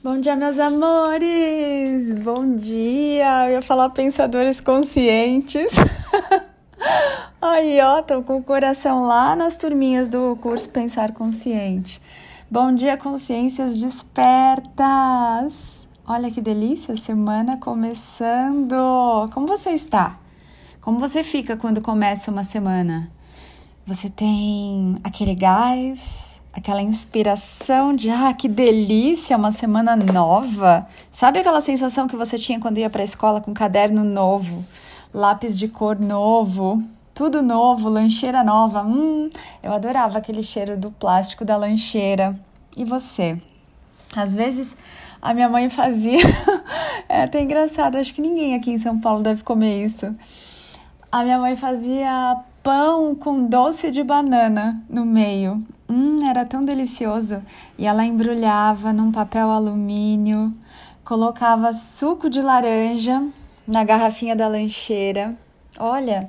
Bom dia, meus amores! Bom dia! Eu ia falar pensadores conscientes. Aí, ó, tô com o coração lá nas turminhas do curso Pensar Consciente. Bom dia, consciências despertas! Olha que delícia, semana começando! Como você está? Como você fica quando começa uma semana? Você tem aquele gás, aquela inspiração de ah, que delícia, uma semana nova. Sabe aquela sensação que você tinha quando ia para a escola com caderno novo, lápis de cor novo, tudo novo, lancheira nova? Hum, eu adorava aquele cheiro do plástico da lancheira. E você? Às vezes a minha mãe fazia, é até engraçado, acho que ninguém aqui em São Paulo deve comer isso. A minha mãe fazia pão com doce de banana no meio. Hum, era tão delicioso. E ela embrulhava num papel alumínio, colocava suco de laranja na garrafinha da lancheira. Olha.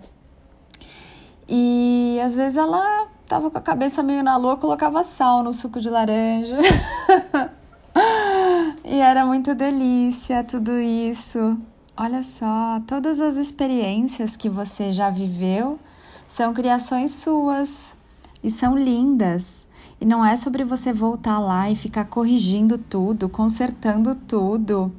E às vezes ela tava com a cabeça meio na lua, colocava sal no suco de laranja. e era muito delícia tudo isso. Olha só, todas as experiências que você já viveu são criações suas e são lindas. E não é sobre você voltar lá e ficar corrigindo tudo, consertando tudo.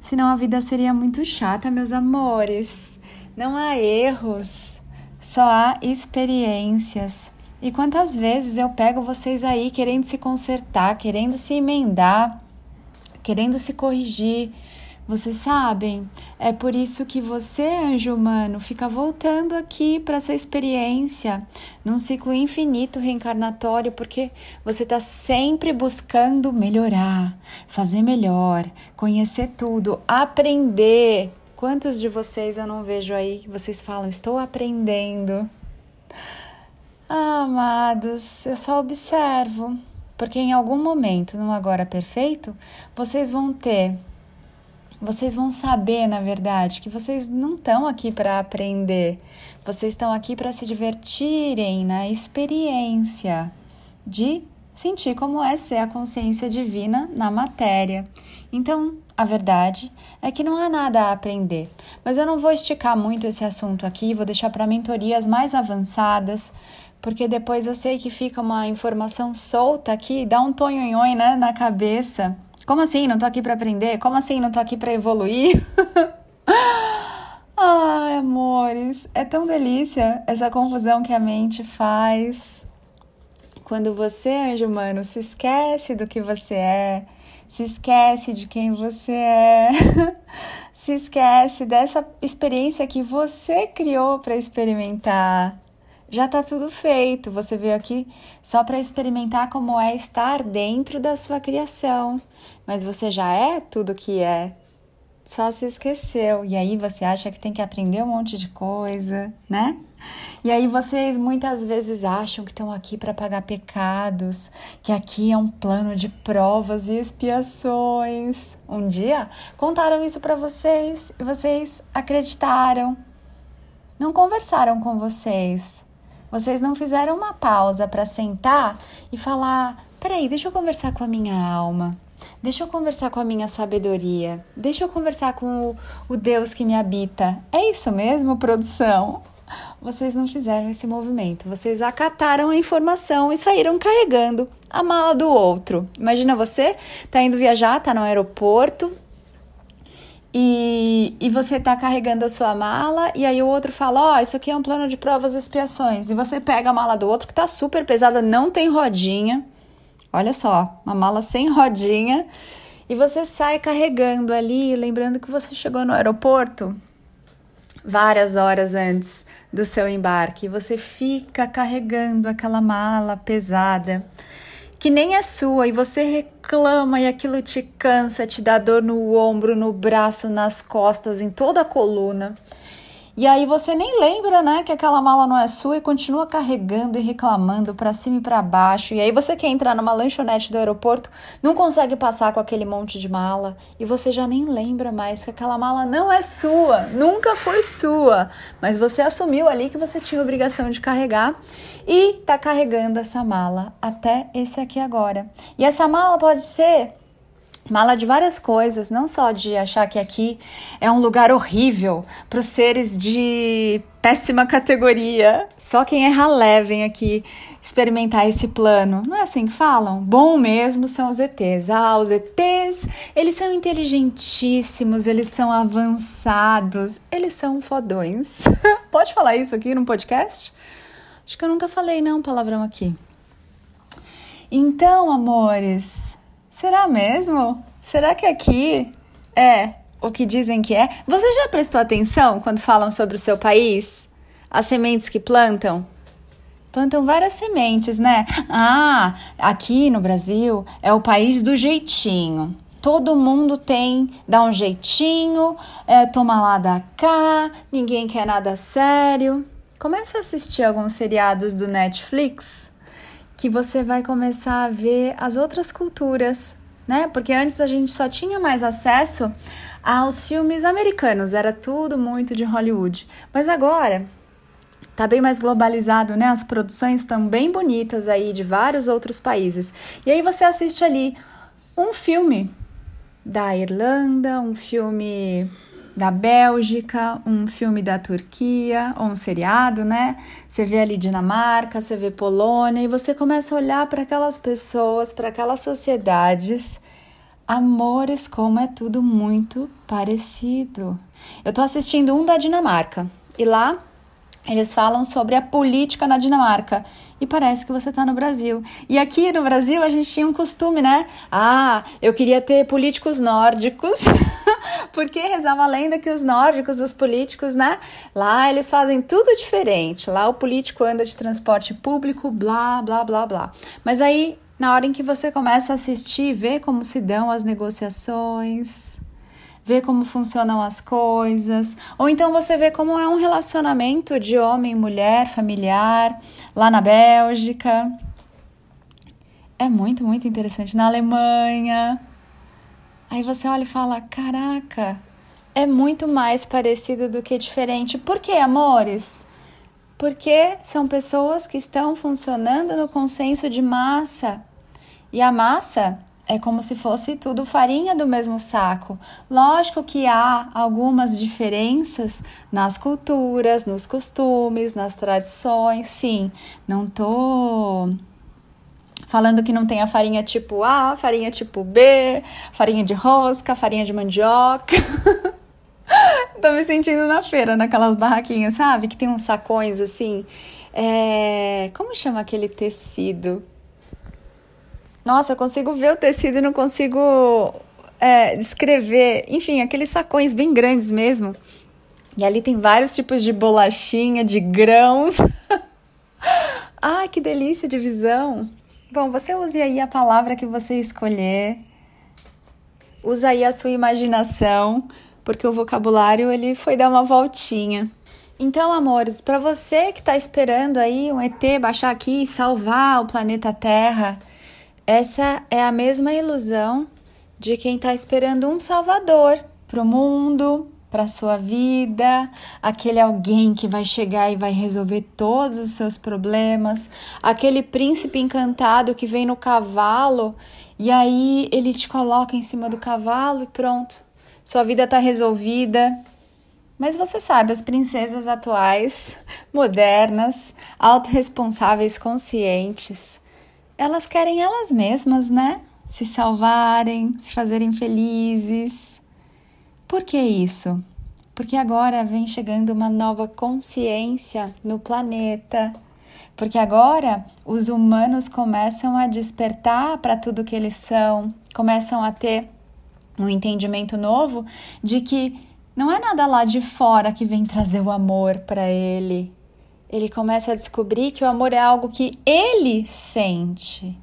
Senão a vida seria muito chata, meus amores. Não há erros, só há experiências. E quantas vezes eu pego vocês aí querendo se consertar, querendo se emendar, querendo se corrigir, vocês sabem, é por isso que você, anjo humano, fica voltando aqui para essa experiência, num ciclo infinito reencarnatório, porque você está sempre buscando melhorar, fazer melhor, conhecer tudo, aprender. Quantos de vocês eu não vejo aí? Vocês falam, estou aprendendo. Ah, amados, eu só observo, porque em algum momento, num agora perfeito, vocês vão ter vocês vão saber, na verdade, que vocês não estão aqui para aprender, vocês estão aqui para se divertirem na experiência de sentir como é ser a consciência divina na matéria. Então, a verdade é que não há nada a aprender, mas eu não vou esticar muito esse assunto aqui, vou deixar para mentorias mais avançadas, porque depois eu sei que fica uma informação solta aqui, dá um tonhonhon né, na cabeça como assim? Não tô aqui para aprender? Como assim? Não tô aqui para evoluir? Ai, amores, é tão delícia essa confusão que a mente faz. Quando você, anjo humano, se esquece do que você é, se esquece de quem você é, se esquece dessa experiência que você criou para experimentar já está tudo feito. Você veio aqui só para experimentar como é estar dentro da sua criação, mas você já é tudo que é. Só se esqueceu. E aí você acha que tem que aprender um monte de coisa, né? E aí vocês muitas vezes acham que estão aqui para pagar pecados, que aqui é um plano de provas e expiações. Um dia contaram isso para vocês e vocês acreditaram. Não conversaram com vocês, vocês não fizeram uma pausa para sentar e falar: peraí, deixa eu conversar com a minha alma. Deixa eu conversar com a minha sabedoria. Deixa eu conversar com o, o Deus que me habita. É isso mesmo, produção? Vocês não fizeram esse movimento. Vocês acataram a informação e saíram carregando a mala do outro. Imagina você, tá indo viajar, tá no aeroporto, e, e você está carregando a sua mala, e aí o outro fala: Ó, oh, isso aqui é um plano de provas e expiações. E você pega a mala do outro que está super pesada, não tem rodinha. Olha só, uma mala sem rodinha. E você sai carregando ali, lembrando que você chegou no aeroporto várias horas antes do seu embarque. E você fica carregando aquela mala pesada que nem é sua e você reclama e aquilo te cansa, te dá dor no ombro, no braço, nas costas, em toda a coluna. E aí você nem lembra, né, que aquela mala não é sua e continua carregando e reclamando para cima e para baixo. E aí você quer entrar numa lanchonete do aeroporto, não consegue passar com aquele monte de mala e você já nem lembra mais que aquela mala não é sua, nunca foi sua, mas você assumiu ali que você tinha obrigação de carregar e tá carregando essa mala até esse aqui agora. E essa mala pode ser Mala de várias coisas, não só de achar que aqui é um lugar horrível para os seres de péssima categoria. Só quem é ralé vem aqui experimentar esse plano. Não é assim que falam? Bom mesmo são os ETs. Ah, os ETs, eles são inteligentíssimos, eles são avançados, eles são fodões. Pode falar isso aqui no podcast? Acho que eu nunca falei não palavrão aqui. Então, amores, será mesmo? Será que aqui é o que dizem que é? Você já prestou atenção quando falam sobre o seu país? As sementes que plantam? Plantam várias sementes, né? Ah, aqui no Brasil é o país do jeitinho. Todo mundo tem, dá um jeitinho, é, toma lá da cá, ninguém quer nada sério. Comece a assistir alguns seriados do Netflix que você vai começar a ver as outras culturas, né? Porque antes a gente só tinha mais acesso aos filmes americanos, era tudo muito de Hollywood. Mas agora tá bem mais globalizado, né? As produções estão bem bonitas aí de vários outros países. E aí você assiste ali um filme da Irlanda, um filme da Bélgica, um filme da Turquia, ou um seriado, né? Você vê ali Dinamarca, você vê Polônia, e você começa a olhar para aquelas pessoas, para aquelas sociedades. Amores, como é tudo muito parecido. Eu tô assistindo um da Dinamarca, e lá eles falam sobre a política na Dinamarca e parece que você está no Brasil. E aqui no Brasil a gente tinha um costume, né? Ah, eu queria ter políticos nórdicos, porque rezava a lenda que os nórdicos, os políticos, né? Lá eles fazem tudo diferente. Lá o político anda de transporte público, blá, blá, blá, blá. Mas aí, na hora em que você começa a assistir, ver como se dão as negociações ver como funcionam as coisas, ou então você vê como é um relacionamento de homem e mulher, familiar, lá na Bélgica. É muito, muito interessante. Na Alemanha. Aí você olha e fala: caraca, é muito mais parecido do que diferente. Por quê, amores? Porque são pessoas que estão funcionando no consenso de massa. E a massa é como se fosse tudo farinha do mesmo saco. Lógico que há algumas diferenças nas culturas, nos costumes, nas tradições, sim. Não tô falando que não tem a farinha tipo A, farinha tipo B, farinha de rosca, farinha de mandioca. tô me sentindo na feira, naquelas barraquinhas, sabe? Que tem uns sacões assim. É... Como chama aquele tecido? Nossa, eu consigo ver o tecido e não consigo é, descrever. Enfim, aqueles sacões bem grandes mesmo. E ali tem vários tipos de bolachinha, de grãos. Ai, que delícia de visão! Bom, você use aí a palavra que você escolher. Usa aí a sua imaginação, porque o vocabulário ele foi dar uma voltinha. Então, amores, para você que está esperando aí um ET baixar aqui e salvar o planeta Terra, essa é a mesma ilusão de quem está esperando um salvador para o mundo, para sua vida, aquele alguém que vai chegar e vai resolver todos os seus problemas, aquele príncipe encantado que vem no cavalo e aí ele te coloca em cima do cavalo e pronto, sua vida está resolvida. Mas você sabe, as princesas atuais, modernas, autorresponsáveis, conscientes, elas querem elas mesmas, né? Se salvarem, se fazerem felizes. Por que isso? Porque agora vem chegando uma nova consciência no planeta. Porque agora os humanos começam a despertar para tudo que eles são, começam a ter um entendimento novo de que não é nada lá de fora que vem trazer o amor para ele, ele começa a descobrir que o amor é algo que ele sente.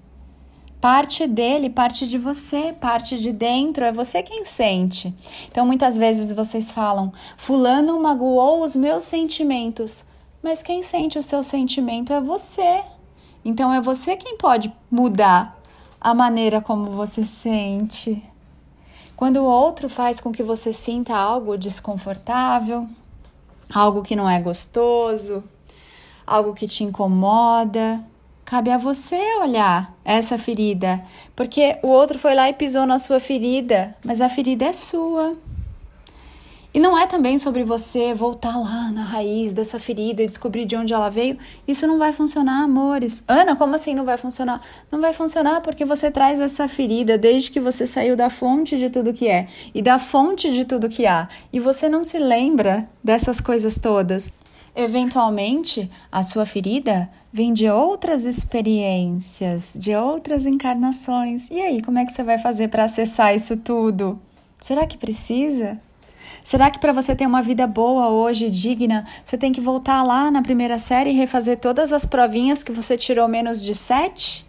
Parte dele, parte de você, parte de dentro, é você quem sente. Então muitas vezes vocês falam: Fulano magoou os meus sentimentos. Mas quem sente o seu sentimento é você. Então é você quem pode mudar a maneira como você sente. Quando o outro faz com que você sinta algo desconfortável, algo que não é gostoso, algo que te incomoda, Cabe a você olhar essa ferida, porque o outro foi lá e pisou na sua ferida, mas a ferida é sua. E não é também sobre você voltar lá na raiz dessa ferida e descobrir de onde ela veio. Isso não vai funcionar, amores. Ana, como assim não vai funcionar? Não vai funcionar porque você traz essa ferida desde que você saiu da fonte de tudo que é e da fonte de tudo que há. E você não se lembra dessas coisas todas. Eventualmente, a sua ferida vem de outras experiências, de outras encarnações. E aí, como é que você vai fazer para acessar isso tudo? Será que precisa? Será que para você ter uma vida boa hoje, digna, você tem que voltar lá na primeira série e refazer todas as provinhas que você tirou menos de sete?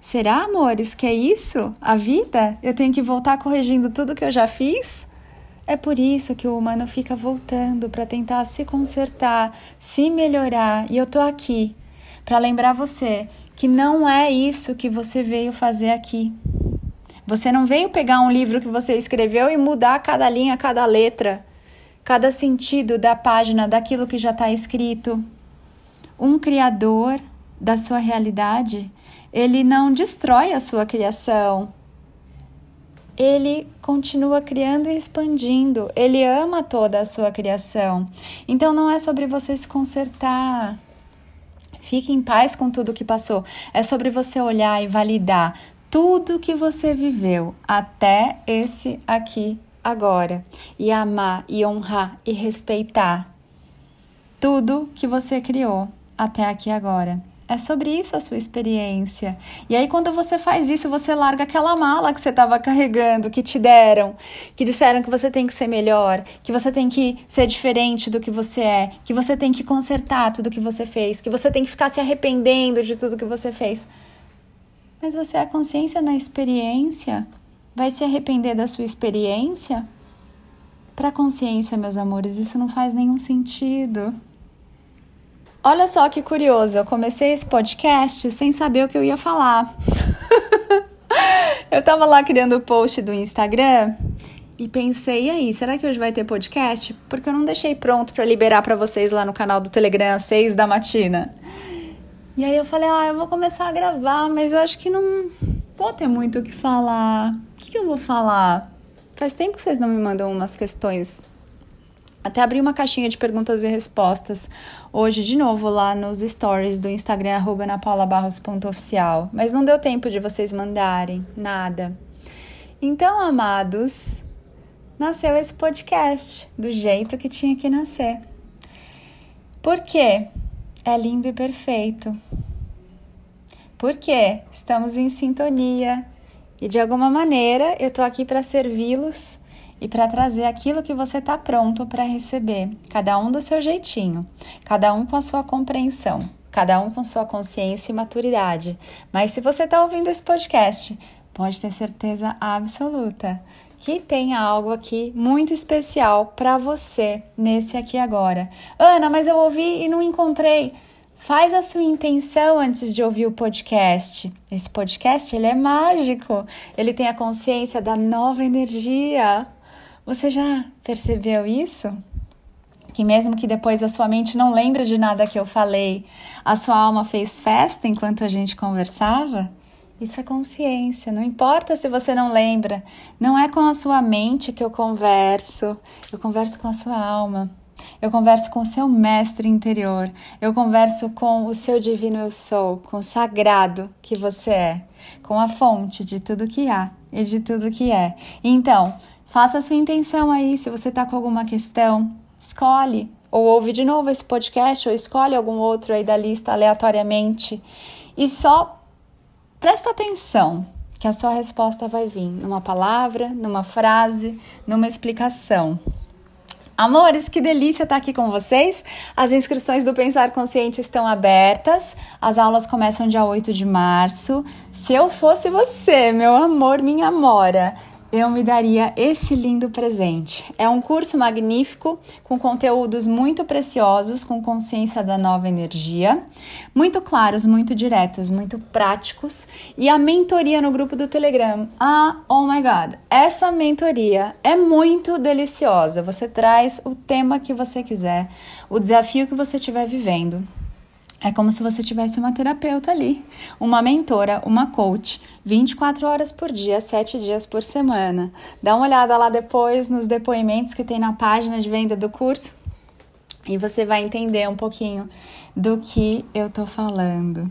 Será, amores, que é isso? A vida? Eu tenho que voltar corrigindo tudo que eu já fiz? É por isso que o humano fica voltando para tentar se consertar, se melhorar, e eu tô aqui para lembrar você que não é isso que você veio fazer aqui. Você não veio pegar um livro que você escreveu e mudar cada linha, cada letra, cada sentido da página, daquilo que já está escrito. Um criador da sua realidade, ele não destrói a sua criação. Ele continua criando e expandindo. Ele ama toda a sua criação. Então não é sobre você se consertar. Fique em paz com tudo que passou. É sobre você olhar e validar tudo que você viveu até esse aqui agora e amar e honrar e respeitar tudo que você criou até aqui agora. É sobre isso a sua experiência. E aí, quando você faz isso, você larga aquela mala que você estava carregando, que te deram, que disseram que você tem que ser melhor, que você tem que ser diferente do que você é, que você tem que consertar tudo que você fez, que você tem que ficar se arrependendo de tudo que você fez. Mas você, a consciência na experiência, vai se arrepender da sua experiência? Para consciência, meus amores, isso não faz nenhum sentido. Olha só que curioso, eu comecei esse podcast sem saber o que eu ia falar. eu tava lá criando o post do Instagram e pensei, e aí, será que hoje vai ter podcast? Porque eu não deixei pronto para liberar para vocês lá no canal do Telegram às seis da matina. E aí eu falei, ah, eu vou começar a gravar, mas eu acho que não vou ter muito o que falar. O que, que eu vou falar? Faz tempo que vocês não me mandam umas questões. Até abri uma caixinha de perguntas e respostas hoje de novo lá nos stories do Instagram @napaulabarros.oficial, mas não deu tempo de vocês mandarem nada. Então, amados, nasceu esse podcast do jeito que tinha que nascer. Por quê? é lindo e perfeito. Porque estamos em sintonia e de alguma maneira eu estou aqui para servi-los e para trazer aquilo que você está pronto para receber, cada um do seu jeitinho, cada um com a sua compreensão, cada um com sua consciência e maturidade. Mas se você está ouvindo esse podcast, pode ter certeza absoluta que tem algo aqui muito especial para você nesse aqui agora. Ana, mas eu ouvi e não encontrei. Faz a sua intenção antes de ouvir o podcast. Esse podcast ele é mágico. Ele tem a consciência da nova energia. Você já percebeu isso? Que mesmo que depois a sua mente não lembre de nada que eu falei, a sua alma fez festa enquanto a gente conversava? Isso é consciência. Não importa se você não lembra. Não é com a sua mente que eu converso. Eu converso com a sua alma. Eu converso com o seu mestre interior. Eu converso com o seu divino eu sou, com o sagrado que você é, com a fonte de tudo que há e de tudo que é. Então, faça a sua intenção aí. Se você está com alguma questão, escolhe ou ouve de novo esse podcast ou escolhe algum outro aí da lista aleatoriamente e só Presta atenção que a sua resposta vai vir numa palavra, numa frase, numa explicação. Amores, que delícia estar aqui com vocês. As inscrições do Pensar Consciente estão abertas. As aulas começam dia 8 de março. Se eu fosse você, meu amor, minha amora, eu me daria esse lindo presente. É um curso magnífico com conteúdos muito preciosos, com consciência da nova energia, muito claros, muito diretos, muito práticos e a mentoria no grupo do Telegram. Ah, oh my god, essa mentoria é muito deliciosa. Você traz o tema que você quiser, o desafio que você estiver vivendo. É como se você tivesse uma terapeuta ali, uma mentora, uma coach, 24 horas por dia, 7 dias por semana. Dá uma olhada lá depois nos depoimentos que tem na página de venda do curso e você vai entender um pouquinho do que eu tô falando.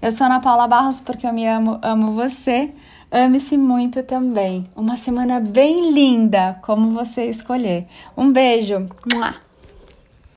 Eu sou Ana Paula Barros porque eu me amo, amo você. Ame-se muito também. Uma semana bem linda, como você escolher. Um beijo. Mua.